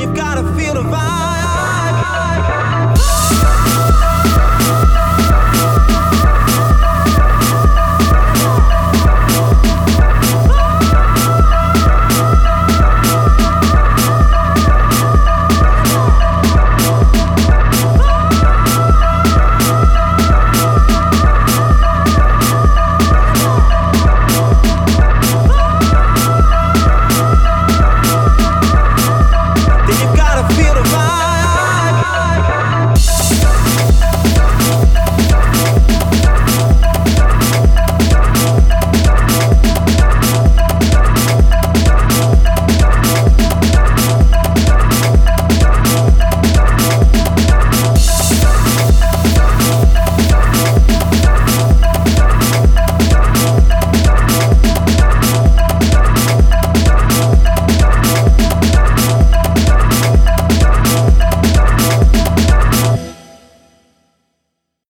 and you've got to feel the vibe.